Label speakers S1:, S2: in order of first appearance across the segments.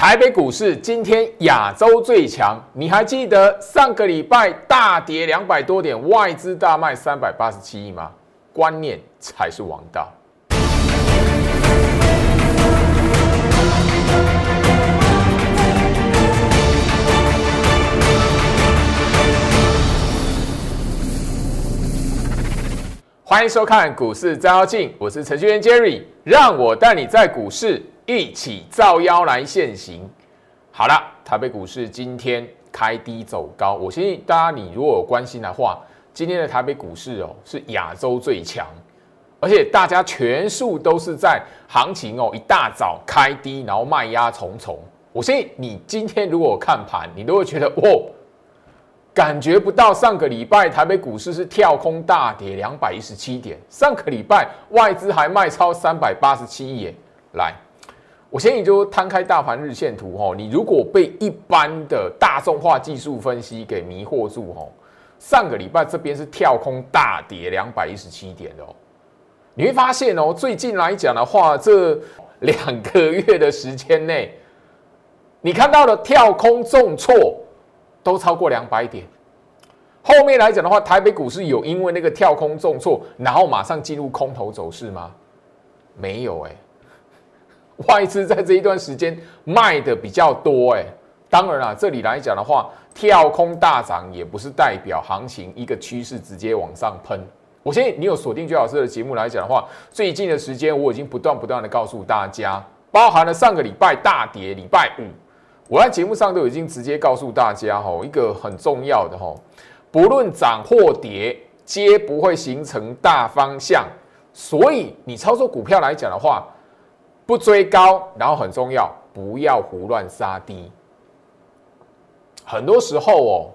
S1: 台北股市今天亚洲最强，你还记得上个礼拜大跌两百多点，外资大卖三百八十七亿吗？观念才是王道。欢迎收看股市照妖镜，我是程序员 Jerry，让我带你在股市一起造妖来现行。好了，台北股市今天开低走高，我相信大家你如果有关心的话，今天的台北股市哦是亚洲最强，而且大家全数都是在行情哦一大早开低，然后卖压重重。我相信你今天如果看盘，你都会觉得哦。感觉不到上个礼拜台北股市是跳空大跌两百一十七点，上个礼拜外资还卖超三百八十七亿。来，我先你就摊开大盘日线图哦，你如果被一般的大众化技术分析给迷惑住哦，上个礼拜这边是跳空大跌两百一十七点的哦，你会发现哦，最近来讲的话，这两个月的时间内，你看到的跳空重挫。都超过两百点，后面来讲的话，台北股市有因为那个跳空重挫，然后马上进入空头走势吗？没有哎，外资在这一段时间卖的比较多哎。当然啦，这里来讲的话，跳空大涨也不是代表行情一个趋势直接往上喷。我相信你有锁定最老师的节目来讲的话，最近的时间我已经不断不断的告诉大家，包含了上个礼拜大跌，礼拜五。我在节目上都已经直接告诉大家，哈，一个很重要的哈，不论涨或跌，皆不会形成大方向。所以你操作股票来讲的话，不追高，然后很重要，不要胡乱杀低。很多时候哦，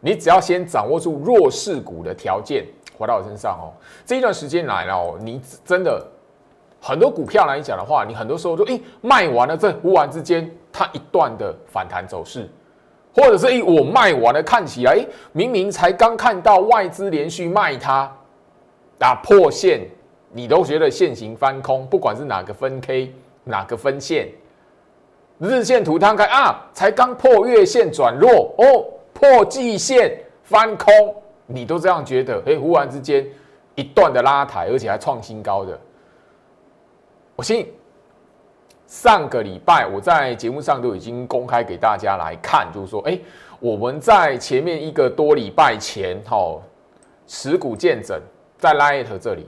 S1: 你只要先掌握住弱势股的条件，回到我身上哦，这一段时间来了哦，你真的很多股票来讲的话，你很多时候就诶卖完了，这忽然之间。它一段的反弹走势，或者是一我卖完了，看起来明明才刚看到外资连续卖它，打破线，你都觉得线形翻空，不管是哪个分 K 哪个分线，日线图摊开啊，才刚破月线转弱哦，破季线翻空，你都这样觉得？哎，忽然之间一段的拉抬，而且还创新高的，我信。上个礼拜我在节目上都已经公开给大家来看，就是说，哎，我们在前面一个多礼拜前，哈，持股见证在 Light 这里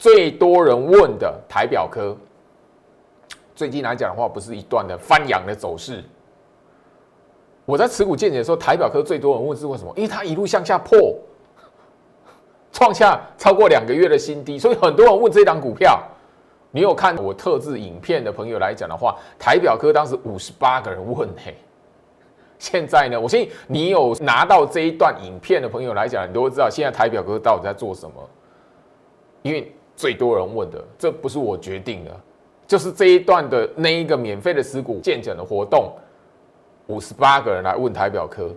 S1: 最多人问的台表科，最近来讲的话，不是一段的翻扬的走势。我在持股见解的时候，台表科最多人问是为什么？因为它一路向下破，创下超过两个月的新低，所以很多人问这档股票。你有看我特制影片的朋友来讲的话，台表科当时五十八个人问嘿，现在呢，我相信你有拿到这一段影片的朋友来讲，你都会知道现在台表科到底在做什么。因为最多人问的，这不是我决定的，就是这一段的那一个免费的持股见证的活动，五十八个人来问台表科。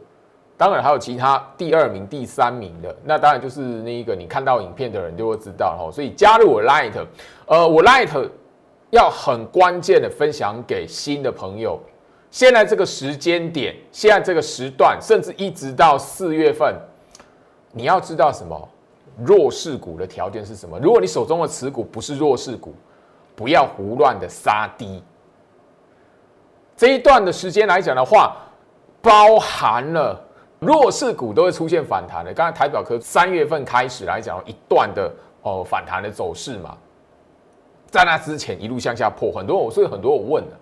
S1: 当然还有其他第二名、第三名的，那当然就是那一个你看到影片的人就会知道哈。所以加入我 Light，呃，我 Light 要很关键的分享给新的朋友。现在这个时间点，现在这个时段，甚至一直到四月份，你要知道什么弱势股的条件是什么？如果你手中的持股不是弱势股，不要胡乱的杀低。这一段的时间来讲的话，包含了。弱势股都会出现反弹的。刚才台表科三月份开始来讲一段的哦反弹的走势嘛，在那之前一路向下破，很多我所以很多我问了，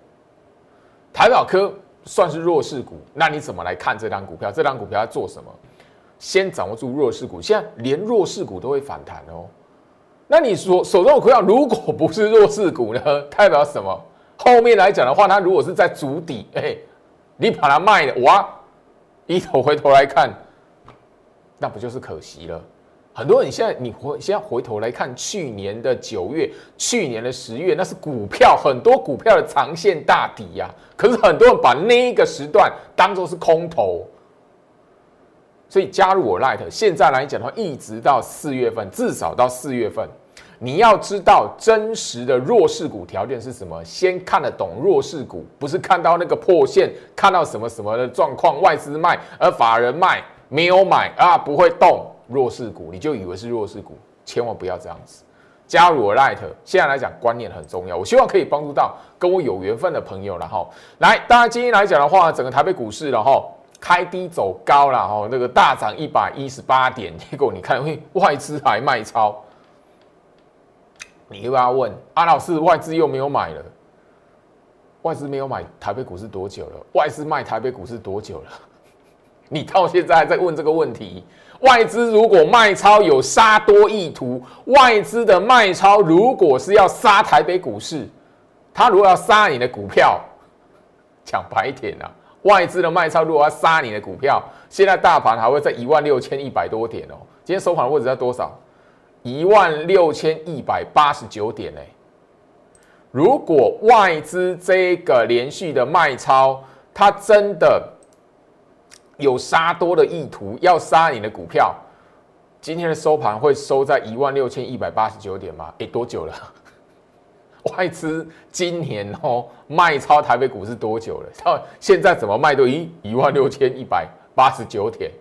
S1: 台表科算是弱势股，那你怎么来看这张股票？这张股票要做什么？先掌握住弱势股，现在连弱势股都会反弹哦。那你说手中的股票如果不是弱势股呢？代表什么？后面来讲的话，它如果是在足底，哎，你把它卖了，哇！一头回头来看，那不就是可惜了？很多人现在你回现在回头来看，去年的九月、去年的十月，那是股票很多股票的长线大底呀。可是很多人把那一个时段当做是空头，所以加入我 Light，现在来讲的话，一直到四月份，至少到四月份，你要知道真实的弱势股条件是什么，先看得懂弱势股，不是看到那个破线，看到什么什么的状况，外资卖而法人卖没有买啊，不会动弱势股，你就以为是弱势股，千万不要这样子。加入我 Light，现在来讲观念很重要，我希望可以帮助到跟我有缘分的朋友然后来，当然今天来讲的话，整个台北股市然后。开低走高了哈，那个大涨一百一十八点，结果你看，外资还卖超，你又要问阿老师，外资又没有买了，外资没有买台北股市多久了？外资卖台北股市多久了？你到现在还在问这个问题？外资如果卖超有杀多意图，外资的卖超如果是要杀台北股市，他如果要杀你的股票，讲白点啊。外资的卖超如果要杀你的股票，现在大盘还会在一万六千一百多点哦。今天收盘的位置在多少？一万六千一百八十九点哎。如果外资这个连续的卖超，它真的有杀多的意图，要杀你的股票，今天的收盘会收在一万六千一百八十九点吗？哎，多久了？外资今年哦卖超台北股市多久了？到现在怎么卖都一一万六千一百八十九点。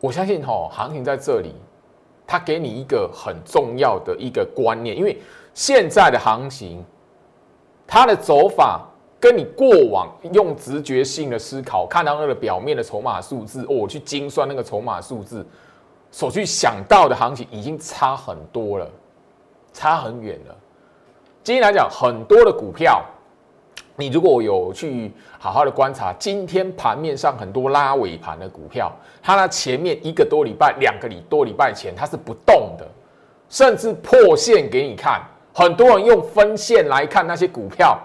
S1: 我相信哈行情在这里，它给你一个很重要的一个观念，因为现在的行情，它的走法跟你过往用直觉性的思考看到那个表面的筹码数字哦，去精算那个筹码数字。所去想到的行情已经差很多了，差很远了。今天来讲，很多的股票，你如果有去好好的观察，今天盘面上很多拉尾盘的股票，它那前面一个多礼拜、两个礼多礼拜前它是不动的，甚至破线给你看。很多人用分线来看那些股票，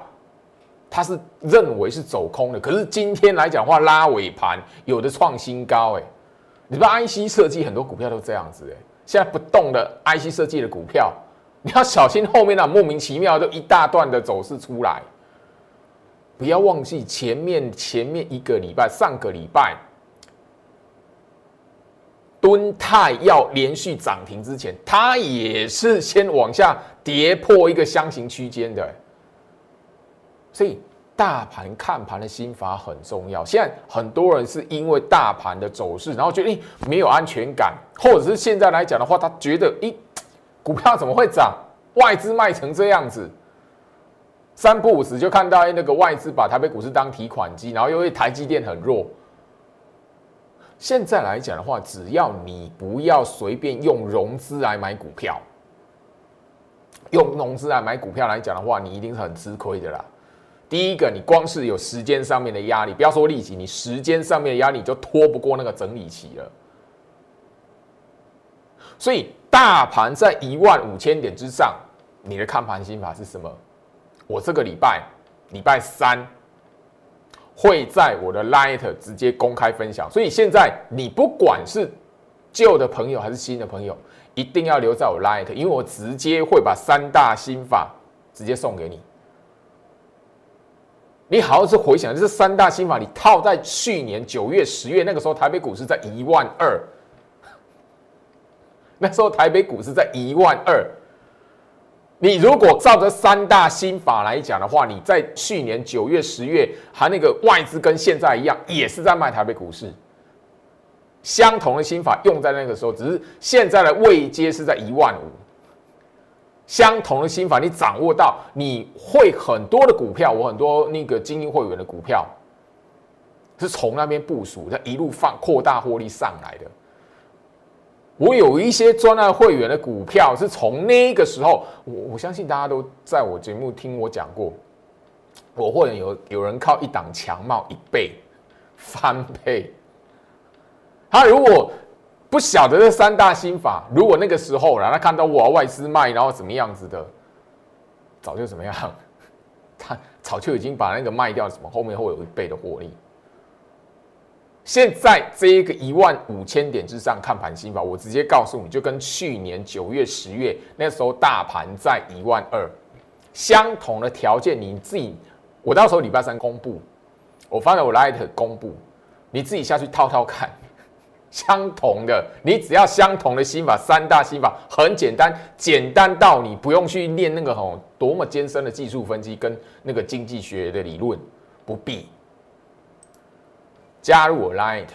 S1: 它是认为是走空的。可是今天来讲话，拉尾盘有的创新高，哎。你不 IC 设计很多股票都这样子哎，现在不动的 IC 设计的股票，你要小心后面那莫名其妙就一大段的走势出来。不要忘记前面前面一个礼拜，上个礼拜，敦泰要连续涨停之前，它也是先往下跌破一个箱型区间的，所以。大盘看盘的心法很重要。现在很多人是因为大盘的走势，然后觉得诶没有安全感，或者是现在来讲的话，他觉得诶股票怎么会涨？外资卖成这样子，三不五时就看到那个外资把台北股市当提款机，然后因为台积电很弱。现在来讲的话，只要你不要随便用融资来买股票，用融资来买股票来讲的话，你一定是很吃亏的啦。第一个，你光是有时间上面的压力，不要说利息，你时间上面的压力就拖不过那个整理期了。所以，大盘在一万五千点之上，你的看盘心法是什么？我这个礼拜礼拜三会在我的 Light 直接公开分享。所以现在你不管是旧的朋友还是新的朋友，一定要留在我 Light，因为我直接会把三大心法直接送给你。你好好去回想，这三大心法，你套在去年九月、十月那个时候，台北股市在一万二，那时候台北股市在一万二。你如果照着三大心法来讲的话，你在去年九月、十月，还那个外资跟现在一样，也是在卖台北股市，相同的心法用在那个时候，只是现在的位阶是在一万五。相同的心法，你掌握到，你会很多的股票，我很多那个精英会员的股票，是从那边部署，它一路放扩大获利上来的。我有一些专案会员的股票，是从那个时候，我我相信大家都在我节目听我讲过，我会有有人靠一档强帽一倍翻倍，他如果。不晓得这三大心法，如果那个时候然后看到我外资卖，然后怎么样子的，早就怎么样，他早就已经把那个卖掉，什么后面会有一倍的获利。现在这一个一万五千点之上看盘心法，我直接告诉你就跟去年九月、十月那时候大盘在一万二，相同的条件，你自己，我到时候礼拜三公布，我发在我 Light 公布，你自己下去套套看。相同的，你只要相同的心法，三大心法很简单，简单到你不用去练那个吼多么艰深的技术分析跟那个经济学的理论，不必。加入我 Light，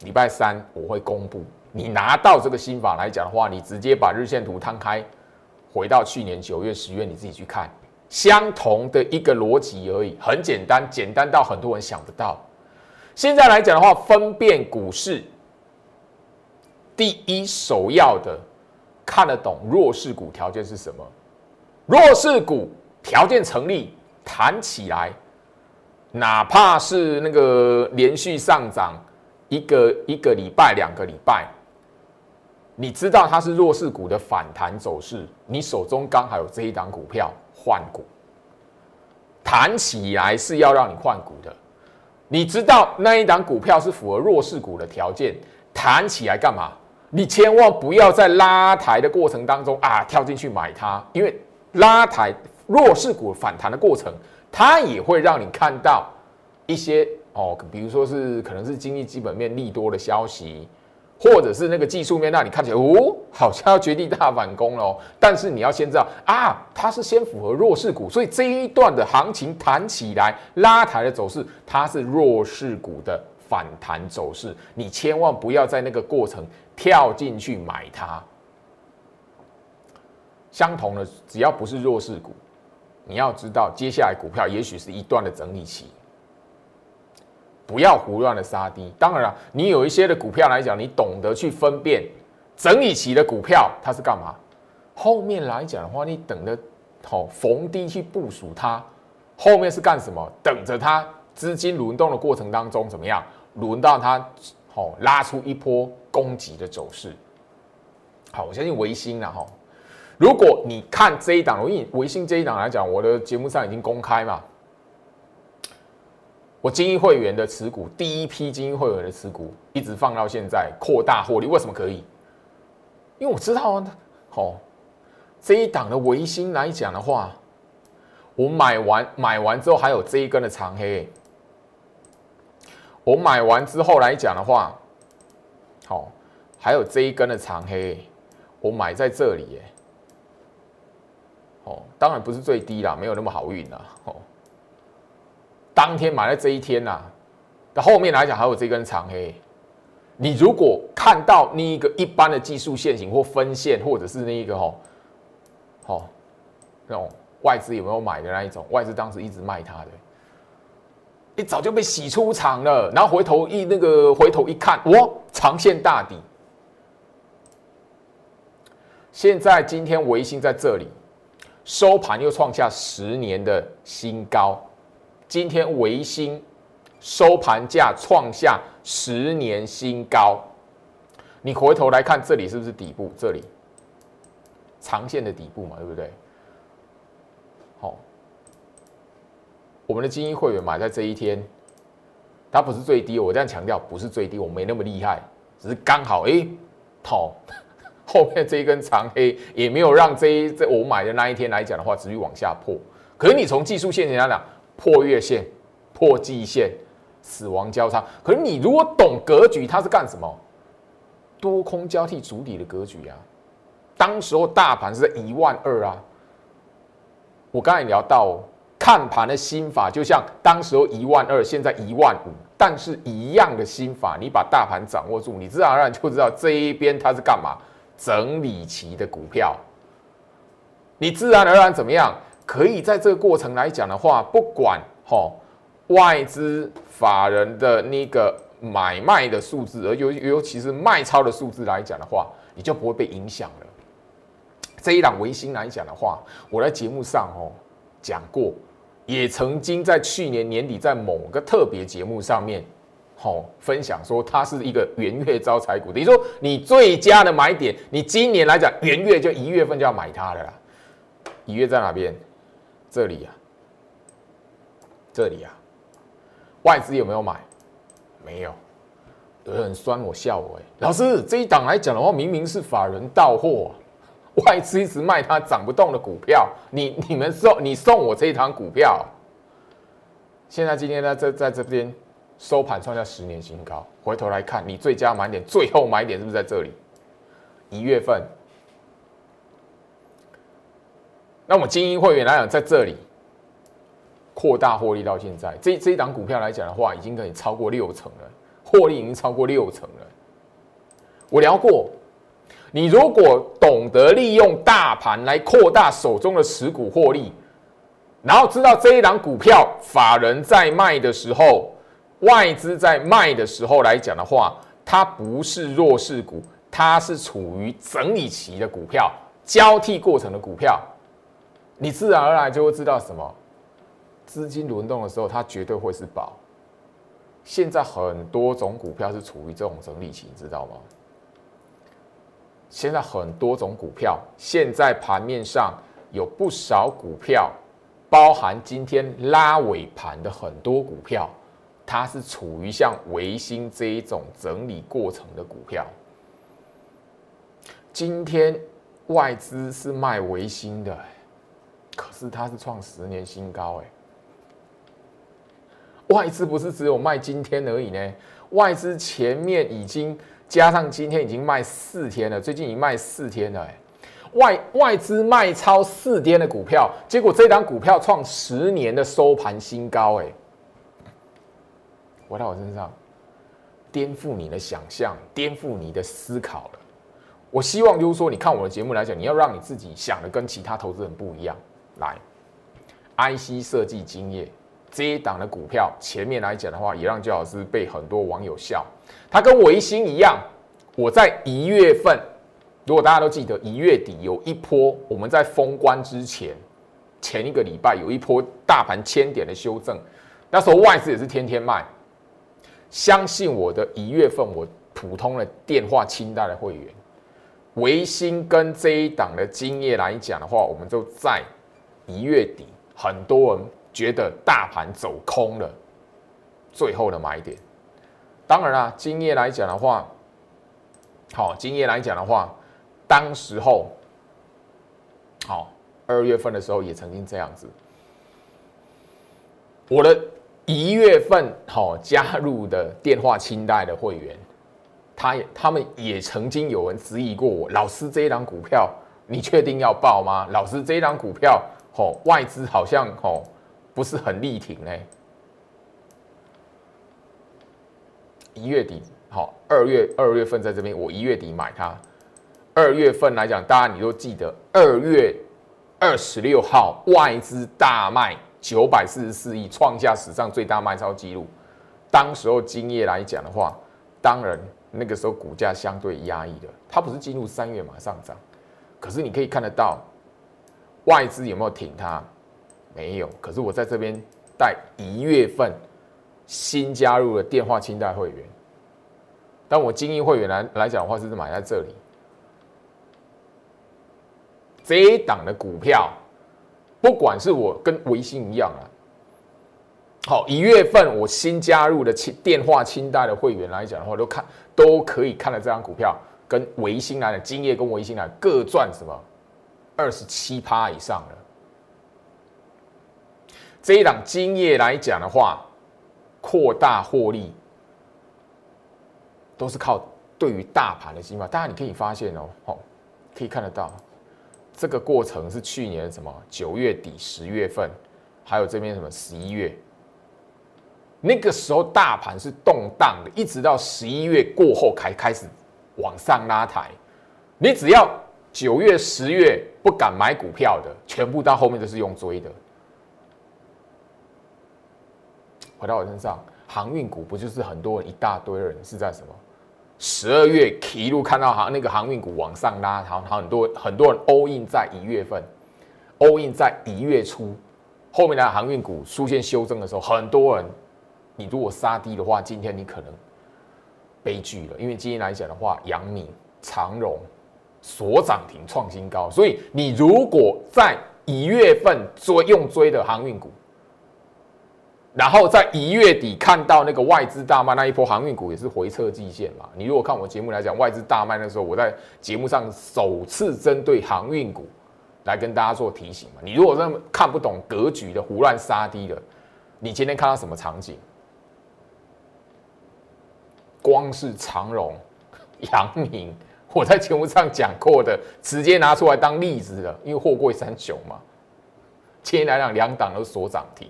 S1: 礼拜三我会公布。你拿到这个心法来讲的话，你直接把日线图摊开，回到去年九月、十月，你自己去看，相同的一个逻辑而已，很简单，简单到很多人想不到。现在来讲的话，分辨股市。第一首要的看得懂弱势股条件是什么？弱势股条件成立，弹起来，哪怕是那个连续上涨一个一个礼拜、两个礼拜，你知道它是弱势股的反弹走势，你手中刚好有这一档股票换股，弹起来是要让你换股的，你知道那一档股票是符合弱势股的条件，弹起来干嘛？你千万不要在拉抬的过程当中啊跳进去买它，因为拉抬弱势股反弹的过程，它也会让你看到一些哦，比如说是可能是经济基本面利多的消息，或者是那个技术面让你看起来哦，好像要绝地大反攻了。但是你要先知道啊，它是先符合弱势股，所以这一段的行情弹起来拉抬的走势，它是弱势股的反弹走势，你千万不要在那个过程。跳进去买它，相同的，只要不是弱势股，你要知道，接下来股票也许是一段的整理期，不要胡乱的杀低。当然了，你有一些的股票来讲，你懂得去分辨整理期的股票它是干嘛。后面来讲的话，你等着好逢低去部署它，后面是干什么？等着它资金轮动的过程当中怎么样？轮到它好拉出一波。攻击的走势，好，我相信维新了哈。如果你看这一档，我以维新这一档来讲，我的节目上已经公开嘛。我精英会员的持股，第一批精英会员的持股，一直放到现在，扩大获利。为什么可以？因为我知道啊，好，这一档的维新来讲的话，我买完买完之后，还有这一根的长黑。我买完之后来讲的话。好，还有这一根的长黑，我买在这里耶。哦，当然不是最低啦，没有那么好运啦。哦，当天买在这一天呐，那后面来讲还有这根长黑。你如果看到那一个一般的技术线型或分线，或者是那一个吼，好，那种外资有没有买的那一种？外资当时一直卖它的。你早就被洗出场了，然后回头一那个回头一看，哇，长线大底。现在今天维新在这里收盘又创下十年的新高，今天维新收盘价创下十年新高，你回头来看这里是不是底部？这里长线的底部嘛，对不对？我们的精英会员买在这一天，它不是最低。我这样强调，不是最低，我没那么厉害，只是刚好哎，套 后面这一根长黑也没有让这一这我买的那一天来讲的话，持续往下破。可是你从技术线来讲，破月线、破季线、死亡交叉。可是你如果懂格局，它是干什么？多空交替主体的格局啊。当时候大盘是在一万二啊。我刚才聊到。看盘的心法就像当时候一万二，现在一万五，但是一样的心法，你把大盘掌握住，你自然而然就知道这一边它是干嘛？整理期的股票，你自然而然怎么样？可以在这个过程来讲的话，不管哈外资法人的那个买卖的数字，而尤尤其是卖超的数字来讲的话，你就不会被影响了。这一档维新来讲的话，我在节目上哦讲过。也曾经在去年年底在某个特别节目上面，好分享说它是一个元月招财股，等于说你最佳的买点，你今年来讲元月就一月份就要买它了啦。一月在哪边？这里呀，这里呀，外资有没有买？没有，有人酸我笑我哎，老师这一档来讲的话，明明是法人到货。外资一直卖它涨不动的股票，你你们送你送我这一堂股票，现在今天呢在在这边收盘创下十年新高。回头来看，你最佳买点、最后买点是不是在这里？一月份。那我们精英会员来讲，在这里扩大获利到现在，这这一档股票来讲的话，已经可以超过六成了，获利已经超过六成了。我聊过，你如果懂得利用大盘来扩大手中的持股获利，然后知道这一档股票法人在卖的时候，外资在卖的时候来讲的话，它不是弱势股，它是处于整理期的股票，交替过程的股票。你自然而然就会知道什么资金轮动的时候，它绝对会是宝。现在很多种股票是处于这种整理期，你知道吗？现在很多种股票，现在盘面上有不少股票，包含今天拉尾盘的很多股票，它是处于像维新这一种整理过程的股票。今天外资是卖维新的。可是它是创十年新高哎，外资不是只有卖今天而已呢，外资前面已经加上今天已经卖四天了，最近已经卖四天了哎，外外资卖超四天的股票，结果这一档股票创十年的收盘新高哎，回到我身上，颠覆你的想象，颠覆你的思考了。我希望就是说，你看我的节目来讲，你要让你自己想的跟其他投资人不一样。来，IC 设计经验这一档的股票，前面来讲的话，也让焦老师被很多网友笑。它跟维新一样，我在一月份，如果大家都记得，一月底有一波，我们在封关之前，前一个礼拜有一波大盘千点的修正，那时候外资也是天天卖。相信我的一月份，我普通的电话清单的会员，维新跟这一档的经验来讲的话，我们就在。一月底，很多人觉得大盘走空了，最后的买点。当然啦，今夜来讲的话，好，今夜来讲的话，当时候，好，二月份的时候也曾经这样子。我的一月份好加入的电话清单的会员，他也他们也曾经有人质疑过我，老师这一档股票，你确定要报吗？老师这一档股票。哦，外资好像哦不是很力挺呢。一月底，好，二月二月份在这边，我一月底买它。二月份来讲，大家你都记得，二月二十六号外资大卖九百四十四亿，创下史上最大卖超记录。当时候今夜来讲的话，当然那个时候股价相对压抑的，它不是进入三月马上涨，可是你可以看得到。外资有没有挺它？没有。可是我在这边带一月份新加入的电话清代会员，但我精英会员来来讲的话，是买在这里。这一档的股票，不管是我跟维新一样啊，好，一月份我新加入的清电话清代的会员来讲的话，都看都可以看到这张股票跟维新来的金业跟维新来各赚什么？二十七趴以上了。这一档金业来讲的话，扩大获利都是靠对于大盘的心法。大家你可以发现哦，哦，可以看得到这个过程是去年什么九月底、十月份，还有这边什么十一月，那个时候大盘是动荡的，一直到十一月过后才开始往上拉抬。你只要九月、十月。不敢买股票的，全部到后面都是用追的。回到我身上，航运股不就是很多人一大堆人是在什么？十二月一路看到航那个航运股往上拉，好，很多很多人 all in 在一月份，all in 在一月初，后面的航运股出现修正的时候，很多人，你如果杀低的话，今天你可能悲剧了，因为今天来讲的话，阳明、长荣。所涨停创新高，所以你如果在一月份追用追的航运股，然后在一月底看到那个外资大卖那一波航运股也是回撤季线嘛？你如果看我节目来讲，外资大卖那时候，我在节目上首次针对航运股来跟大家做提醒嘛。你如果那么看不懂格局的胡乱杀低的，你今天看到什么场景？光是长荣、阳明，我在节目上讲过的，直接拿出来当例子了，因为货柜三雄嘛。今天来讲，两档都锁涨停。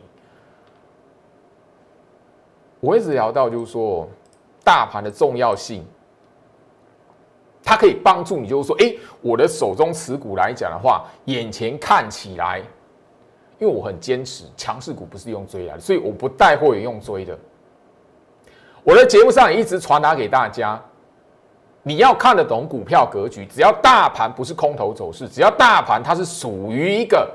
S1: 我一直聊到，就是说，大盘的重要性，它可以帮助你，就是说，哎，我的手中持股来讲的话，眼前看起来，因为我很坚持，强势股不是用追来的，所以我不带货也用追的。我的节目上也一直传达给大家，你要看得懂股票格局，只要大盘不是空头走势，只要大盘它是属于一个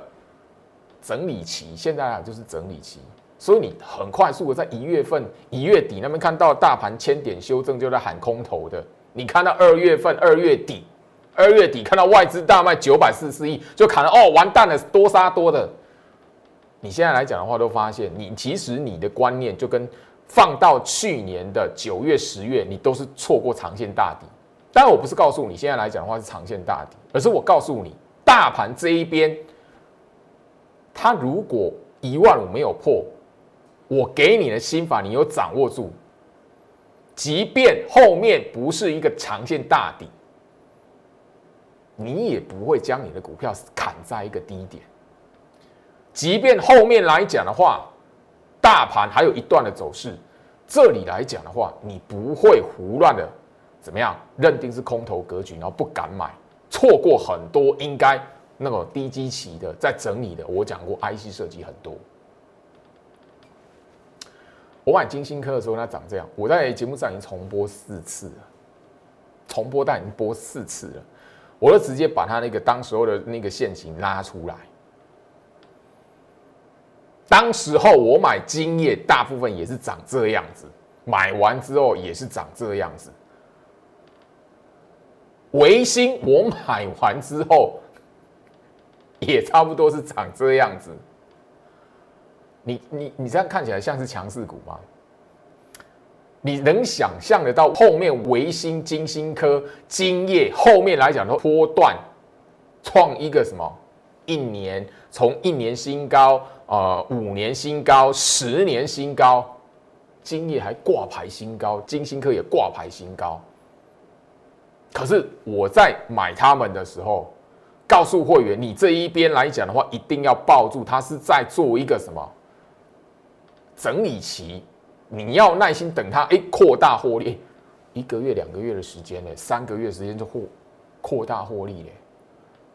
S1: 整理期，现在啊就是整理期。所以你很快速的在一月份、一月底那边看到大盘千点修正，就在喊空头的。你看到二月份、二月底、二月底看到外资大卖九百四十四亿，就砍了哦，完蛋了，多杀多的。你现在来讲的话，都发现你其实你的观念就跟放到去年的九月、十月，你都是错过长线大底。当然，我不是告诉你现在来讲的话是长线大底，而是我告诉你，大盘这一边，它如果一万五没有破。我给你的心法，你有掌握住，即便后面不是一个长线大底，你也不会将你的股票砍在一个低点。即便后面来讲的话，大盘还有一段的走势，这里来讲的话，你不会胡乱的怎么样认定是空头格局，然后不敢买，错过很多应该那种低基期的在整理的。我讲过，IC 设计很多。我买金星科的时候，它长这样。我在节目上已经重播四次了，重播但已经播四次了。我就直接把它那个当时候的那个线型拉出来。当时候我买金叶，大部分也是长这样子，买完之后也是长这样子。维新我买完之后，也差不多是长这样子。你你你这样看起来像是强势股吗？你能想象得到后面维新、金星科、金业后面来讲的波段创一个什么？一年从一年新高，呃，五年新高，十年新高，金业还挂牌新高，金星科也挂牌新高。可是我在买他们的时候，告诉会员，你这一边来讲的话，一定要抱住，它是在做一个什么？整理期，你要耐心等它，哎，扩大获利，一个月、两个月的时间呢，三个月时间就获扩大获利嘞。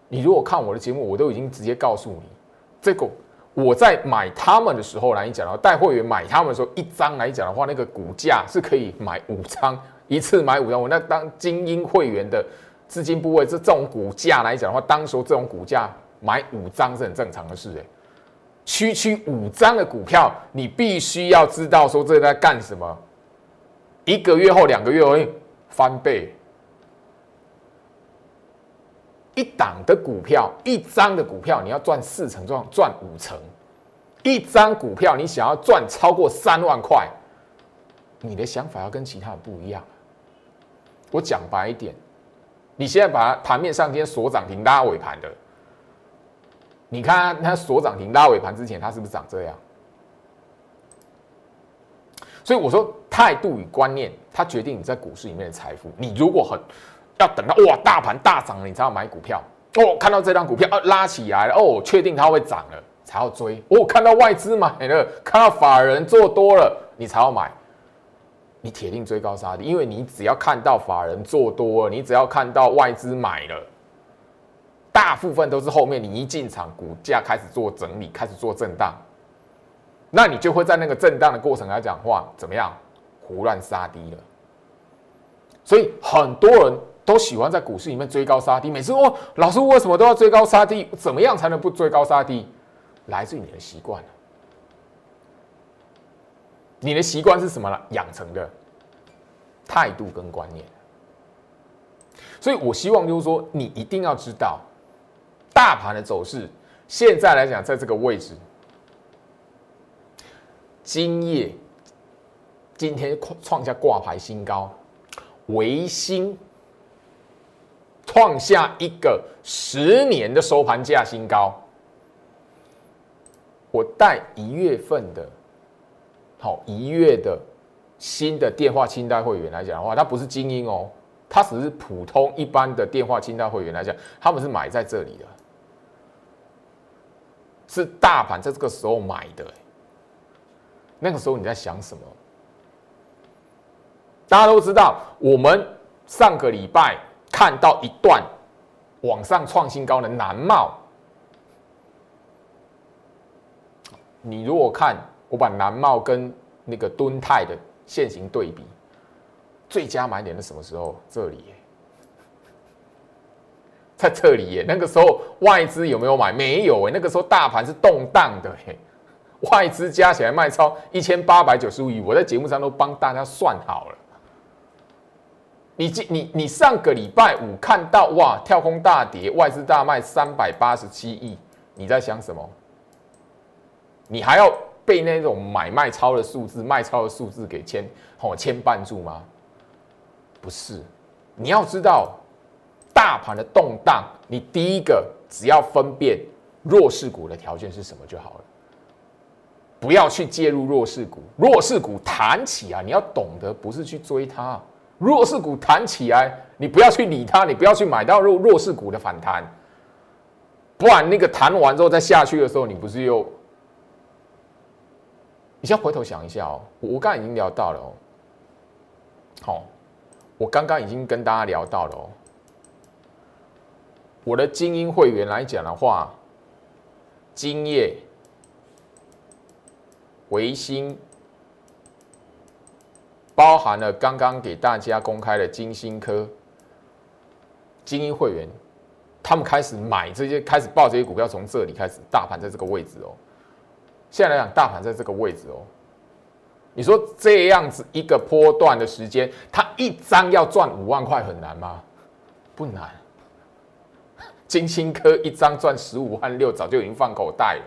S1: 你如果看我的节目，我都已经直接告诉你，这个我在买他们的时候来讲的话，带会员买他们的时候，一张来讲的话，那个股价是可以买五张，一次买五张。我那当精英会员的资金部位，这这种股价来讲的话，当时候这种股价买五张是很正常的事，哎。区区五张的股票，你必须要知道说这在干什么。一个月后、两个月后翻倍，一档的股票，一张的股票，你要赚四成，赚赚五成。一张股票，你想要赚超过三万块，你的想法要跟其他人不一样。我讲白一点，你现在把盘面上天锁涨停拉尾盘的。你看它锁涨停拉尾盘之前，它是不是长这样？所以我说态度与观念，它决定你在股市里面的财富。你如果很要等到哇大盘大涨了，你才要买股票哦。看到这张股票啊拉起来了哦，确定它会涨了才要追哦。看到外资买了，看到法人做多了，你才要买。你铁定追高杀低，因为你只要看到法人做多了，你只要看到外资买了。大部分都是后面你一进场，股价开始做整理，开始做震荡，那你就会在那个震荡的过程来讲话，怎么样胡乱杀低了。所以很多人都喜欢在股市里面追高杀低。每次哦，老师为什么都要追高杀低？怎么样才能不追高杀低？来自于你的习惯你的习惯是什么呢？养成的态度跟观念。所以我希望就是说，你一定要知道。大盘的走势，现在来讲，在这个位置，今夜今天创下挂牌新高，维新创下一个十年的收盘价新高。我带一月份的，好一月的新的电话清单会员来讲的话，他不是精英哦，他只是普通一般的电话清单会员来讲，他们是买在这里的，是大盘在这个时候买的。那个时候你在想什么？大家都知道，我们上个礼拜看到一段往上创新高的南茂。你如果看我把南茂跟那个敦泰的现行对比，最佳买点是什么时候？这里，在这里耶。那个时候外资有没有买？没有哎。那个时候大盘是动荡的嘿，外资加起来卖超一千八百九十五亿，我在节目上都帮大家算好了。你今你你上个礼拜五看到哇，跳空大跌，外资大卖三百八十七亿，你在想什么？你还要被那种买卖超的数字、卖超的数字给牵哦牵绊住吗？不是，你要知道大盘的动荡，你第一个只要分辨弱势股的条件是什么就好了，不要去介入弱势股。弱势股弹起啊，你要懂得不是去追它。弱势股弹起来，你不要去理它，你不要去买到弱弱势股的反弹，不然那个弹完之后再下去的时候，你不是又？你先回头想一下哦，我刚刚已经聊到了哦，好，我刚刚已经跟大家聊到了哦，我的精英会员来讲的话，金业、维新。包含了刚刚给大家公开的金星科精英会员，他们开始买这些，开始报这些股票，从这里开始，大盘在这个位置哦。现在来讲，大盘在这个位置哦。你说这样子一个波段的时间，他一张要赚五万块很难吗？不难。金星科一张赚十五万六，早就已经放口袋了。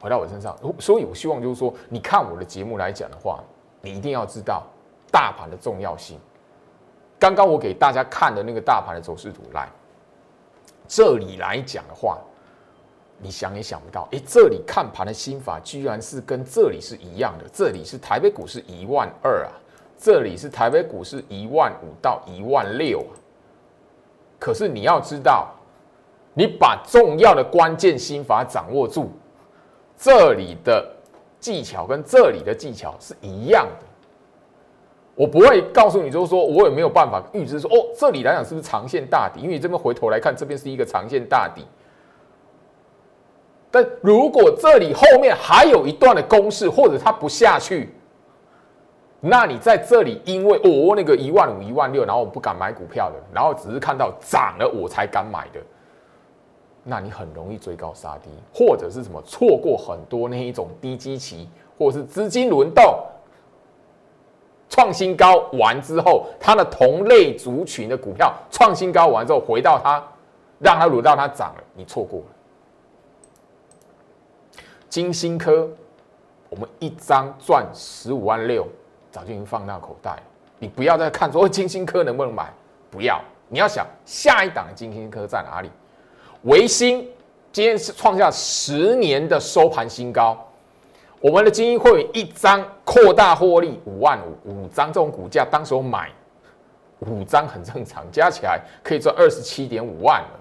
S1: 回到我身上，所以我希望就是说，你看我的节目来讲的话，你一定要知道大盘的重要性。刚刚我给大家看的那个大盘的走势图，来这里来讲的话，你想也想不到，哎，这里看盘的心法居然是跟这里是一样的。这里是台北股市一万二啊，这里是台北股市一万五到一万六。可是你要知道，你把重要的关键心法掌握住。这里的技巧跟这里的技巧是一样的，我不会告诉你，就是说我也没有办法预知说，哦，这里来讲是不是长线大底？因为这边回头来看，这边是一个长线大底。但如果这里后面还有一段的攻势，或者它不下去，那你在这里，因为哦那个一万五、一万六，然后我不敢买股票的，然后只是看到涨了我才敢买的。那你很容易追高杀低，或者是什么错过很多那一种低基期，或者是资金轮动创新高完之后，它的同类族群的股票创新高完之后，回到它让它轮到它涨了，你错过了。金星科，我们一张赚十五万六，早就已经放到口袋。你不要再看说金星科能不能买，不要，你要想下一档金星科在哪里。维新今天是创下十年的收盘新高，我们的精英会员一张扩大获利五万五，五张这种股价，当时候买五张很正常，加起来可以赚二十七点五万了。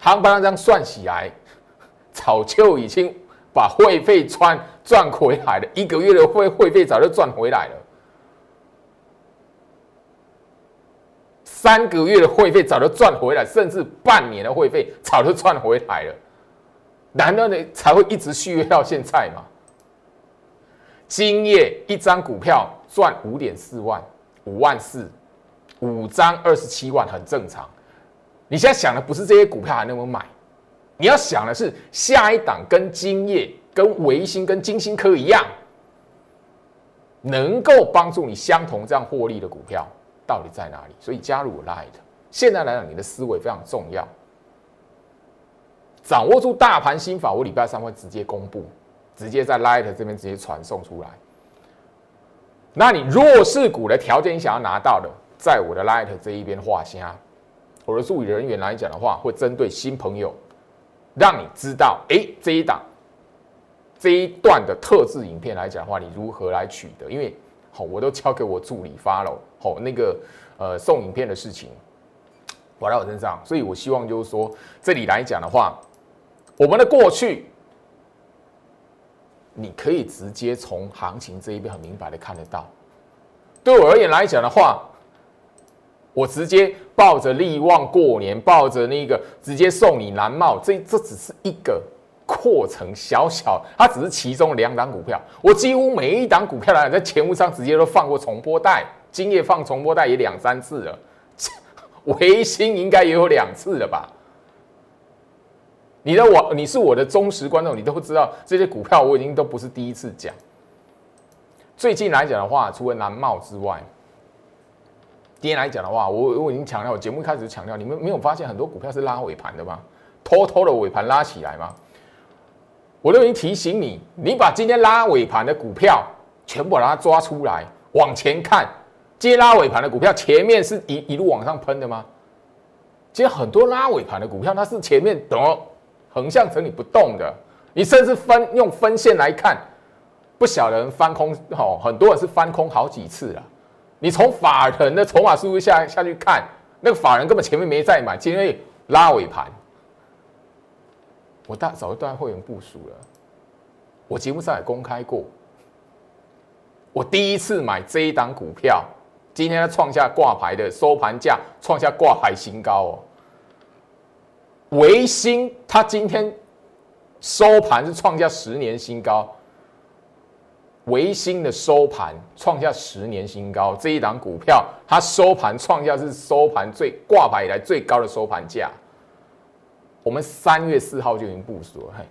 S1: 航班这样算起来，早就已经把会费穿赚回来了，一个月的会会费早就赚回来了。三个月的会费早就赚回来，甚至半年的会费早就赚回来了，难道你才会一直续约到现在吗？今夜一张股票赚五点四万，五万四，五张二十七万，很正常。你现在想的不是这些股票还能不能买，你要想的是下一档跟今夜、跟维新、跟金星科一样，能够帮助你相同这样获利的股票。到底在哪里？所以加入 Light，现在来讲，你的思维非常重要。掌握住大盘心法，我礼拜三会直接公布，直接在 Light 这边直接传送出来。那你弱势股的条件，你想要拿到的，在我的 Light 这一边画下。我的助理人员来讲的话，会针对新朋友让你知道，哎，这一档这一段的特制影片来讲的话，你如何来取得？因为好，我都交给我助理发了，好，那个呃送影片的事情，我在我身上，所以我希望就是说，这里来讲的话，我们的过去，你可以直接从行情这一边很明白的看得到。对我而言来讲的话，我直接抱着利旺过年，抱着那个直接送你蓝帽，这这只是一个过程，小小，它只是其中两档股票。我几乎每一档股票来在前目上直接都放过重播带，今夜放重播带也两三次了，维新应该也有两次了吧？你的我，你是我的忠实观众，你都知道这些股票我已经都不是第一次讲。最近来讲的话，除了南茂之外，今天来讲的话，我我已经强调，节目开始强调，你们没有发现很多股票是拉尾盘的吗？偷偷的尾盘拉起来吗？我都已经提醒你，你把今天拉尾盘的股票全部把它抓出来，往前看，接拉尾盘的股票前面是一一路往上喷的吗？今天很多拉尾盘的股票，它是前面等横向整理不动的，你甚至分用分线来看。不晓得人翻空，哦，很多人是翻空好几次了。你从法人的筹码数据下下去看，那个法人根本前面没在买，今天拉尾盘。我大早就带会员部署了，我节目上也公开过。我第一次买这一档股票，今天它创下挂牌的收盘价，创下挂牌新高哦。维新它今天收盘是创下十年新高。维新的收盘创下十年新高，这一档股票它收盘创下是收盘最挂牌以来最高的收盘价。我们三月四号就已经部署了，嘿，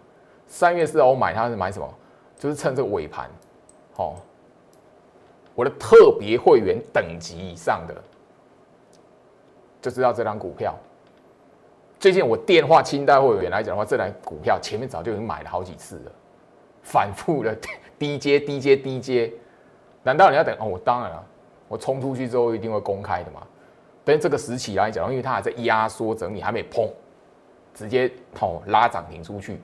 S1: 三月四号我买它是买什么？就是趁这个尾盘，好，我的特别会员等级以上的就知道这张股票。最近我电话清代会员来讲的话，这台股票前面早就已经买了好几次了，反复的。低阶、低阶、低阶，难道你要等？哦，我当然了，我冲出去之后一定会公开的嘛。但这个时期来讲，因为它还在压缩整理，还没砰，直接哦拉涨停出去。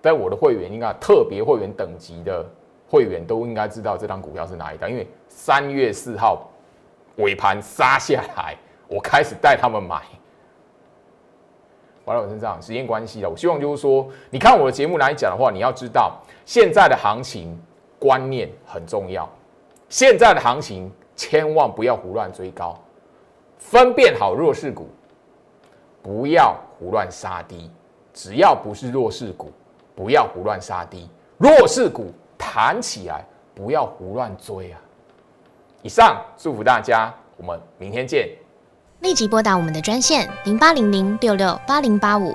S1: 但我的会员应该特别会员等级的会员都应该知道这张股票是哪一档，因为三月四号尾盘杀下来，我开始带他们买。完了，我身上时间关系了，我希望就是说，你看我的节目来讲的话，你要知道。现在的行情观念很重要，现在的行情千万不要胡乱追高，分辨好弱势股，不要胡乱杀低。只要不是弱势股，不要胡乱杀低。弱势股弹起来，不要胡乱追啊！以上祝福大家，我们明天见。
S2: 立即拨打我们的专线零八零零六六八零八五。